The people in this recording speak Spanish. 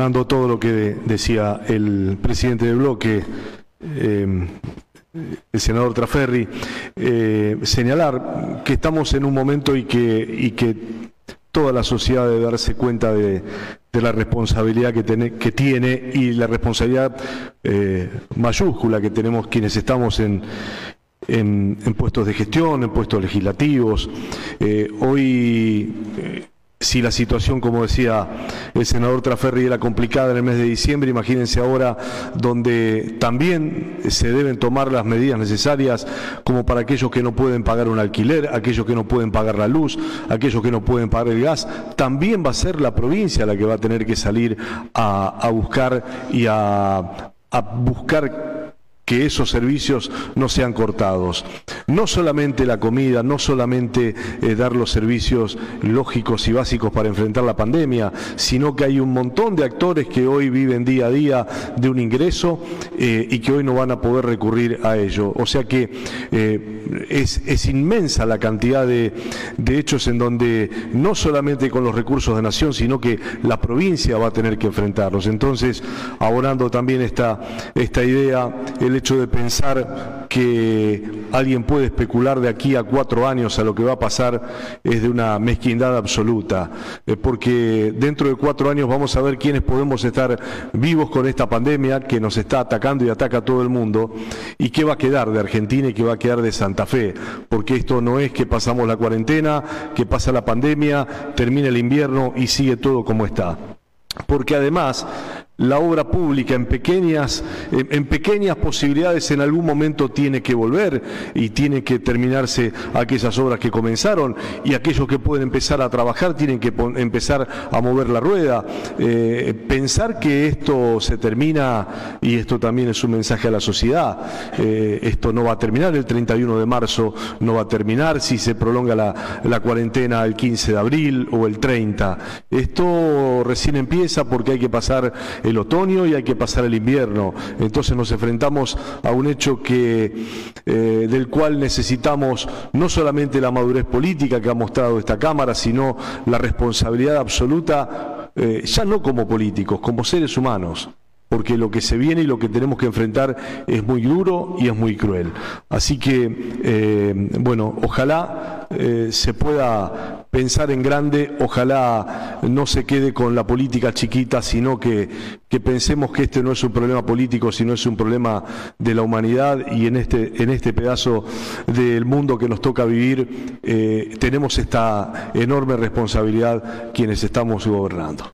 todo lo que decía el presidente del bloque, eh, el senador Traferri, eh, señalar que estamos en un momento y que, y que toda la sociedad debe darse cuenta de, la responsabilidad que, que, tiene y la responsabilidad eh, mayúscula que tenemos quienes estamos en, en, puestos de gestión, en puestos legislativos. hoy si la situación, como decía el senador Traferri, era complicada en el mes de diciembre, imagínense ahora donde también se deben tomar las medidas necesarias como para aquellos que no pueden pagar un alquiler, aquellos que no pueden pagar la luz, aquellos que no pueden pagar el gas, también va a ser la provincia la que va a tener que salir a, buscar y a, a buscar que esos servicios no sean cortados. No solamente la comida, no solamente eh, dar los servicios lógicos y básicos para enfrentar la pandemia, sino que hay un montón de actores que hoy viven día a día de un ingreso eh, y que hoy no van a poder recurrir a ello. O sea que es, inmensa la cantidad de, hechos en donde no solamente con los recursos de nación, sino que la provincia va a tener que enfrentarlos. Entonces, abonando también esta idea, el hecho de pensar que alguien puede especular de aquí a cuatro años a lo que va a pasar es de una mezquindad absoluta, eh, porque dentro de cuatro años vamos a ver quiénes podemos estar vivos con esta pandemia que nos está atacando y ataca a todo el mundo, y qué va a quedar de Argentina y qué va a quedar de Santa Fe, porque esto no es que pasamos la cuarentena, que pasa la pandemia, termina el invierno y sigue todo como está. Porque además la obra pública en pequeñas, en, pequeñas posibilidades en algún momento tiene que volver y tiene que terminarse aquellas obras que comenzaron y aquellos que pueden empezar a trabajar tienen que empezar a mover la rueda. Eh, pensar que esto se termina, y esto también es un mensaje a la sociedad, eh, esto no va a terminar el 31 de marzo, no va a terminar si se prolonga la, cuarentena el 15 de abril o el 30. Esto recién empieza porque hay que pasar otoño y hay que pasar el invierno. Entonces nos enfrentamos a un hecho que, eh, del cual necesitamos no solamente la madurez política que ha mostrado esta Cámara, sino la responsabilidad absoluta, eh, ya no como políticos, como seres humanos porque lo que se viene y lo que tenemos que enfrentar es muy duro y es muy cruel. Así que, eh, bueno, ojalá se pueda pensar en grande, ojalá no se quede con la política chiquita, sino que, pensemos que este no es un problema político, sino es un problema de la humanidad y en este, en este pedazo del mundo que nos toca vivir eh, tenemos esta enorme responsabilidad quienes estamos gobernando.